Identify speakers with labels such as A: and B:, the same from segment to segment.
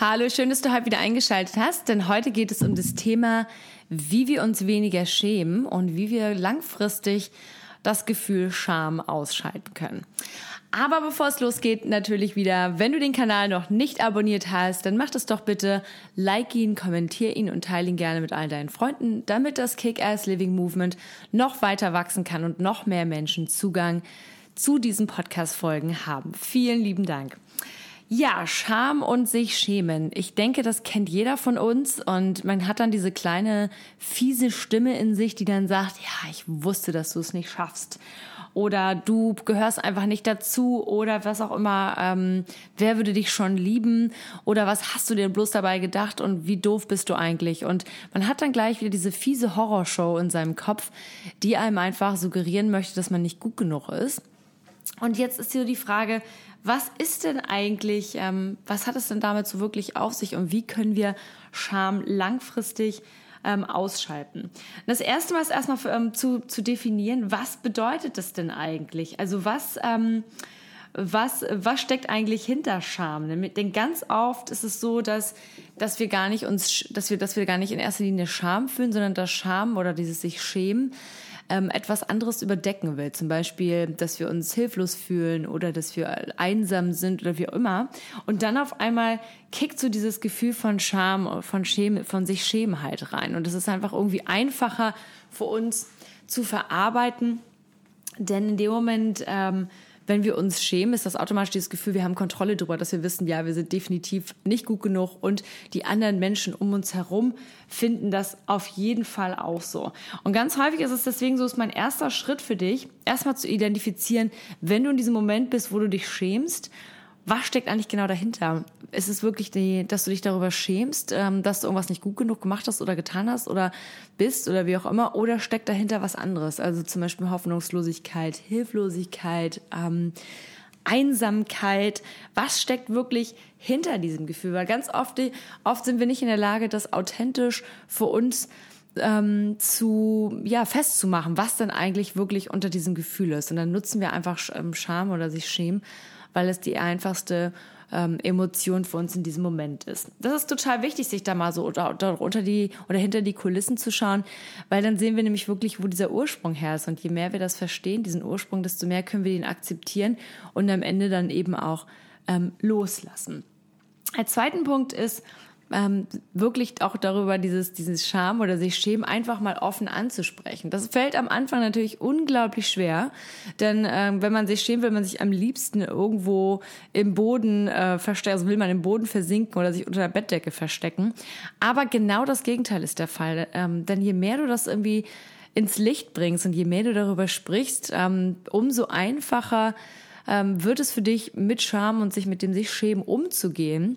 A: Hallo, schön, dass du heute wieder eingeschaltet hast, denn heute geht es um das Thema, wie wir uns weniger schämen und wie wir langfristig das Gefühl Scham ausschalten können. Aber bevor es losgeht, natürlich wieder, wenn du den Kanal noch nicht abonniert hast, dann mach das doch bitte, like ihn, kommentier ihn und teile ihn gerne mit all deinen Freunden, damit das Kick-Ass Living Movement noch weiter wachsen kann und noch mehr Menschen Zugang zu diesen Podcast-Folgen haben. Vielen lieben Dank. Ja, Scham und sich schämen. Ich denke, das kennt jeder von uns und man hat dann diese kleine fiese Stimme in sich, die dann sagt, ja, ich wusste, dass du es nicht schaffst. Oder du gehörst einfach nicht dazu oder was auch immer, ähm, wer würde dich schon lieben oder was hast du dir bloß dabei gedacht und wie doof bist du eigentlich? Und man hat dann gleich wieder diese fiese Horrorshow in seinem Kopf, die einem einfach suggerieren möchte, dass man nicht gut genug ist. Und jetzt ist hier die Frage, was ist denn eigentlich, ähm, was hat es denn damit so wirklich auf sich und wie können wir Scham langfristig ähm, ausschalten? Das erste Mal ist erstmal für, ähm, zu, zu definieren, was bedeutet das denn eigentlich? Also was, ähm, was, was steckt eigentlich hinter Scham? Denn ganz oft ist es so, dass, dass wir gar nicht uns, dass wir, dass wir gar nicht in erster Linie Scham fühlen, sondern das Scham oder dieses sich schämen ähm, etwas anderes überdecken will. Zum Beispiel, dass wir uns hilflos fühlen oder dass wir einsam sind oder wie auch immer. Und dann auf einmal kickt so dieses Gefühl von Scham, von, Schäme, von sich schämen halt rein. Und es ist einfach irgendwie einfacher für uns zu verarbeiten. Denn in dem Moment ähm, wenn wir uns schämen, ist das automatisch dieses Gefühl, wir haben Kontrolle darüber, dass wir wissen, ja, wir sind definitiv nicht gut genug und die anderen Menschen um uns herum finden das auf jeden Fall auch so. Und ganz häufig ist es deswegen so, ist mein erster Schritt für dich, erstmal zu identifizieren, wenn du in diesem Moment bist, wo du dich schämst was steckt eigentlich genau dahinter? Ist es wirklich, die, dass du dich darüber schämst, ähm, dass du irgendwas nicht gut genug gemacht hast oder getan hast oder bist oder wie auch immer? Oder steckt dahinter was anderes? Also zum Beispiel Hoffnungslosigkeit, Hilflosigkeit, ähm, Einsamkeit. Was steckt wirklich hinter diesem Gefühl? Weil ganz oft, oft sind wir nicht in der Lage, das authentisch für uns ähm, zu ja festzumachen, was denn eigentlich wirklich unter diesem Gefühl ist. Und dann nutzen wir einfach ähm, Scham oder sich schämen weil es die einfachste ähm, Emotion für uns in diesem Moment ist. Das ist total wichtig, sich da mal so oder, oder unter die oder hinter die Kulissen zu schauen, weil dann sehen wir nämlich wirklich, wo dieser Ursprung her ist. Und je mehr wir das verstehen, diesen Ursprung, desto mehr können wir ihn akzeptieren und am Ende dann eben auch ähm, loslassen. Als zweiten Punkt ist, ähm, wirklich auch darüber dieses, dieses Scham oder sich schämen einfach mal offen anzusprechen. Das fällt am Anfang natürlich unglaublich schwer, denn ähm, wenn man sich schämt, will man sich am liebsten irgendwo im Boden äh, verstecken, also will man im Boden versinken oder sich unter der Bettdecke verstecken. Aber genau das Gegenteil ist der Fall, ähm, denn je mehr du das irgendwie ins Licht bringst und je mehr du darüber sprichst, ähm, umso einfacher ähm, wird es für dich mit Scham und sich mit dem sich schämen umzugehen.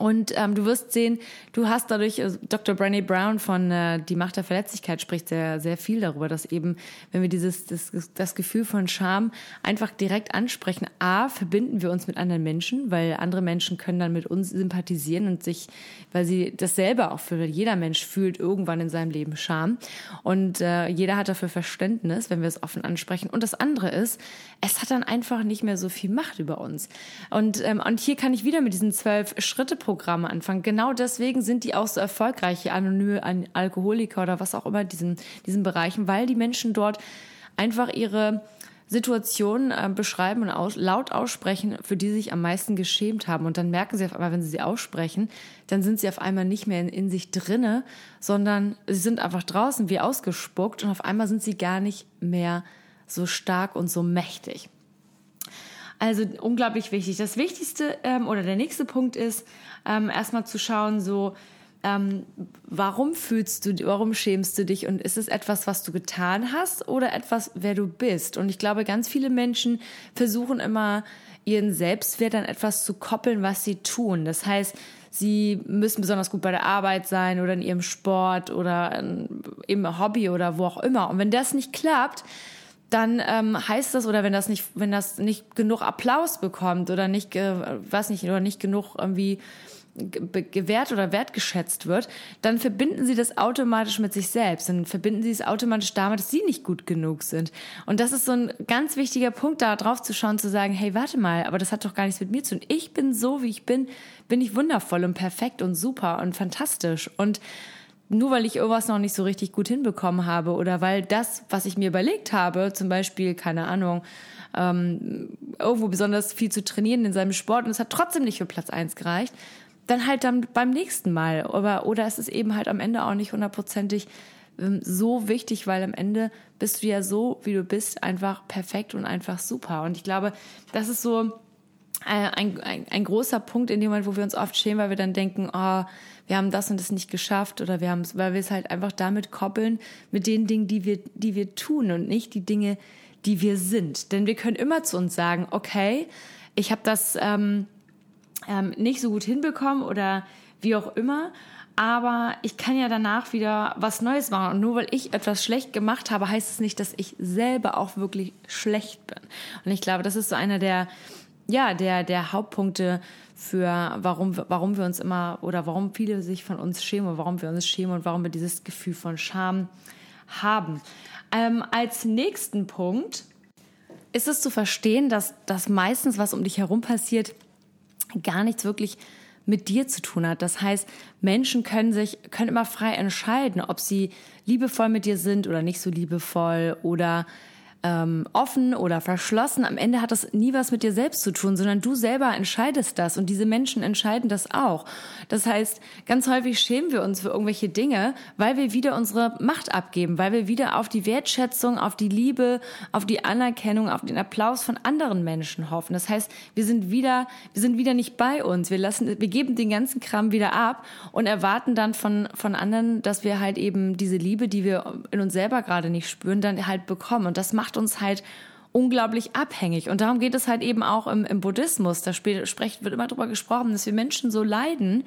A: Und ähm, du wirst sehen, du hast dadurch, äh, Dr. Brené Brown von äh, Die Macht der Verletzlichkeit spricht sehr, sehr viel darüber, dass eben, wenn wir dieses, das, das Gefühl von Scham einfach direkt ansprechen, A, verbinden wir uns mit anderen Menschen, weil andere Menschen können dann mit uns sympathisieren und sich, weil sie dasselbe auch fühlen. Jeder Mensch fühlt irgendwann in seinem Leben Scham. Und äh, jeder hat dafür Verständnis, wenn wir es offen ansprechen. Und das andere ist, es hat dann einfach nicht mehr so viel Macht über uns. Und, ähm, und hier kann ich wieder mit diesen zwölf Schritte Programme anfangen. Genau deswegen sind die auch so erfolgreich, anonyme Alkoholiker oder was auch immer, diesen, diesen Bereichen, weil die Menschen dort einfach ihre Situationen äh, beschreiben und aus, laut aussprechen, für die sie sich am meisten geschämt haben. Und dann merken sie auf einmal, wenn sie sie aussprechen, dann sind sie auf einmal nicht mehr in, in sich drinne, sondern sie sind einfach draußen wie ausgespuckt und auf einmal sind sie gar nicht mehr so stark und so mächtig. Also unglaublich wichtig. Das Wichtigste ähm, oder der nächste Punkt ist, ähm, erstmal zu schauen, so ähm, warum fühlst du, warum schämst du dich und ist es etwas, was du getan hast oder etwas, wer du bist? Und ich glaube, ganz viele Menschen versuchen immer ihren Selbstwert an etwas zu koppeln, was sie tun. Das heißt, sie müssen besonders gut bei der Arbeit sein oder in ihrem Sport oder im Hobby oder wo auch immer. Und wenn das nicht klappt, dann ähm, heißt das oder wenn das nicht wenn das nicht genug Applaus bekommt oder nicht äh, weiß nicht oder nicht genug irgendwie gewährt oder wertgeschätzt wird, dann verbinden sie das automatisch mit sich selbst. Dann verbinden sie es automatisch damit, dass sie nicht gut genug sind. Und das ist so ein ganz wichtiger Punkt, da drauf zu schauen, zu sagen, hey, warte mal, aber das hat doch gar nichts mit mir zu tun. Ich bin so, wie ich bin, bin ich wundervoll und perfekt und super und fantastisch. Und nur weil ich irgendwas noch nicht so richtig gut hinbekommen habe oder weil das, was ich mir überlegt habe, zum Beispiel, keine Ahnung, ähm, irgendwo besonders viel zu trainieren in seinem Sport und es hat trotzdem nicht für Platz eins gereicht, dann halt dann beim nächsten Mal. Aber, oder es ist eben halt am Ende auch nicht hundertprozentig ähm, so wichtig, weil am Ende bist du ja so, wie du bist, einfach perfekt und einfach super. Und ich glaube, das ist so ein, ein, ein großer Punkt in dem Moment, wo wir uns oft schämen, weil wir dann denken, oh, wir haben das und das nicht geschafft oder wir haben es, weil wir es halt einfach damit koppeln mit den Dingen, die wir, die wir tun und nicht die Dinge, die wir sind. Denn wir können immer zu uns sagen, okay, ich habe das ähm, ähm, nicht so gut hinbekommen oder wie auch immer. Aber ich kann ja danach wieder was Neues machen. Und nur weil ich etwas schlecht gemacht habe, heißt es nicht, dass ich selber auch wirklich schlecht bin. Und ich glaube, das ist so einer der, ja, der, der Hauptpunkte für, warum, warum wir uns immer oder warum viele sich von uns schämen und warum wir uns schämen und warum wir dieses Gefühl von Scham haben. Ähm, als nächsten Punkt ist es zu verstehen, dass das meistens, was um dich herum passiert, gar nichts wirklich mit dir zu tun hat. Das heißt, Menschen können sich, können immer frei entscheiden, ob sie liebevoll mit dir sind oder nicht so liebevoll oder ähm, offen oder verschlossen. Am Ende hat das nie was mit dir selbst zu tun, sondern du selber entscheidest das und diese Menschen entscheiden das auch. Das heißt, ganz häufig schämen wir uns für irgendwelche Dinge, weil wir wieder unsere Macht abgeben, weil wir wieder auf die Wertschätzung, auf die Liebe, auf die Anerkennung, auf den Applaus von anderen Menschen hoffen. Das heißt, wir sind wieder, wir sind wieder nicht bei uns. Wir lassen, wir geben den ganzen Kram wieder ab und erwarten dann von, von anderen, dass wir halt eben diese Liebe, die wir in uns selber gerade nicht spüren, dann halt bekommen. Und das macht macht uns halt unglaublich abhängig. Und darum geht es halt eben auch im, im Buddhismus. Da spricht, wird immer darüber gesprochen, dass wir Menschen so leiden,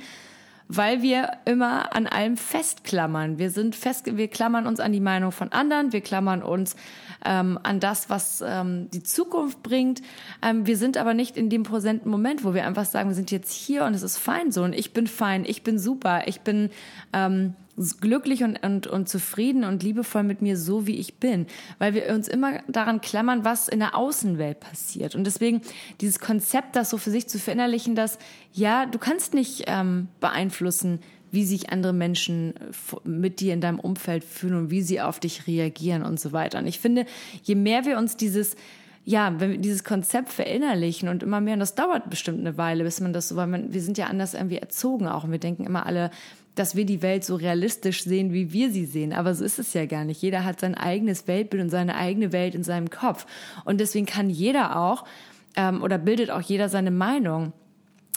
A: weil wir immer an allem festklammern. Wir sind fest, wir klammern uns an die Meinung von anderen, wir klammern uns ähm, an das, was ähm, die Zukunft bringt. Ähm, wir sind aber nicht in dem präsenten Moment, wo wir einfach sagen, wir sind jetzt hier und es ist fein so und ich bin fein, ich bin super, ich bin ähm, glücklich und, und, und zufrieden und liebevoll mit mir so, wie ich bin, weil wir uns immer daran klammern, was in der Außenwelt passiert. Und deswegen dieses Konzept, das so für sich zu verinnerlichen, dass ja, du kannst nicht ähm, beeinflussen, wie sich andere Menschen äh, mit dir in deinem Umfeld fühlen und wie sie auf dich reagieren und so weiter. Und ich finde, je mehr wir uns dieses ja, wenn wir dieses Konzept verinnerlichen und immer mehr, und das dauert bestimmt eine Weile, bis man das so, weil man, wir sind ja anders irgendwie erzogen auch und wir denken immer alle, dass wir die Welt so realistisch sehen, wie wir sie sehen. Aber so ist es ja gar nicht. Jeder hat sein eigenes Weltbild und seine eigene Welt in seinem Kopf. Und deswegen kann jeder auch ähm, oder bildet auch jeder seine Meinung.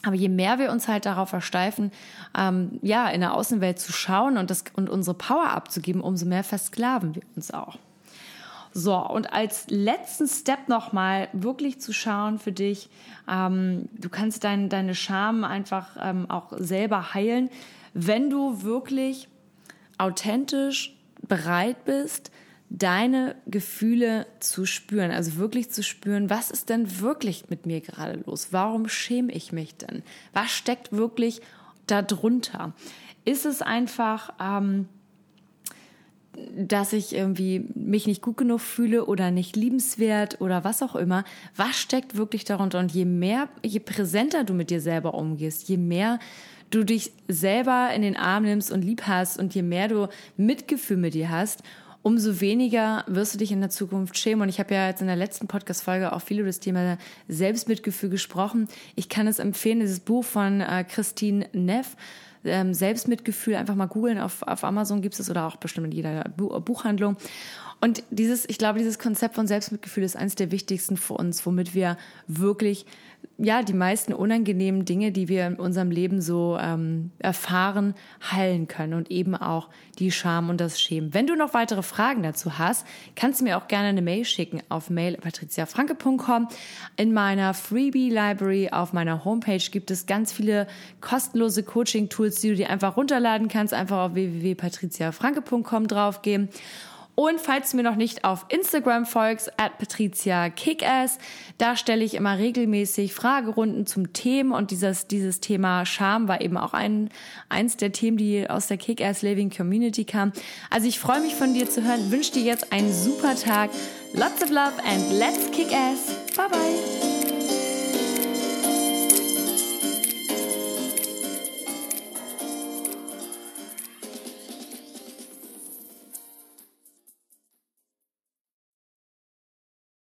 A: Aber je mehr wir uns halt darauf versteifen, ähm, ja, in der Außenwelt zu schauen und, das, und unsere Power abzugeben, umso mehr versklaven wir uns auch. So, und als letzten Step nochmal wirklich zu schauen für dich, ähm, du kannst dein, deine Scham einfach ähm, auch selber heilen, wenn du wirklich authentisch bereit bist, deine Gefühle zu spüren, also wirklich zu spüren, was ist denn wirklich mit mir gerade los? Warum schäme ich mich denn? Was steckt wirklich darunter? Ist es einfach, ähm, dass ich irgendwie mich nicht gut genug fühle oder nicht liebenswert oder was auch immer? Was steckt wirklich darunter? Und je mehr, je präsenter du mit dir selber umgehst, je mehr du dich selber in den Arm nimmst und lieb hast und je mehr du Mitgefühl mit dir hast, umso weniger wirst du dich in der Zukunft schämen. Und ich habe ja jetzt in der letzten Podcast-Folge auch viel über das Thema Selbstmitgefühl gesprochen. Ich kann es empfehlen, dieses Buch von äh, Christine Neff, ähm, Selbstmitgefühl, einfach mal googeln. Auf, auf Amazon gibt es oder auch bestimmt in jeder Bu Buchhandlung. Und dieses, ich glaube, dieses Konzept von Selbstmitgefühl ist eines der wichtigsten für uns, womit wir wirklich ja, die meisten unangenehmen Dinge, die wir in unserem Leben so ähm, erfahren, heilen können und eben auch die Scham und das Schämen. Wenn du noch weitere Fragen dazu hast, kannst du mir auch gerne eine Mail schicken auf mail.patriziafranke.com. In meiner Freebie Library auf meiner Homepage gibt es ganz viele kostenlose Coaching-Tools, die du dir einfach runterladen kannst. Einfach auf www.patriziafranke.com draufgehen. Und falls du mir noch nicht auf Instagram folgst, at Patricia Kickass, da stelle ich immer regelmäßig Fragerunden zum Themen und dieses, dieses Thema Scham war eben auch ein, eins der Themen, die aus der Kickass Living Community kam. Also ich freue mich von dir zu hören, wünsche dir jetzt einen super Tag, lots of love and let's kick ass. Bye bye.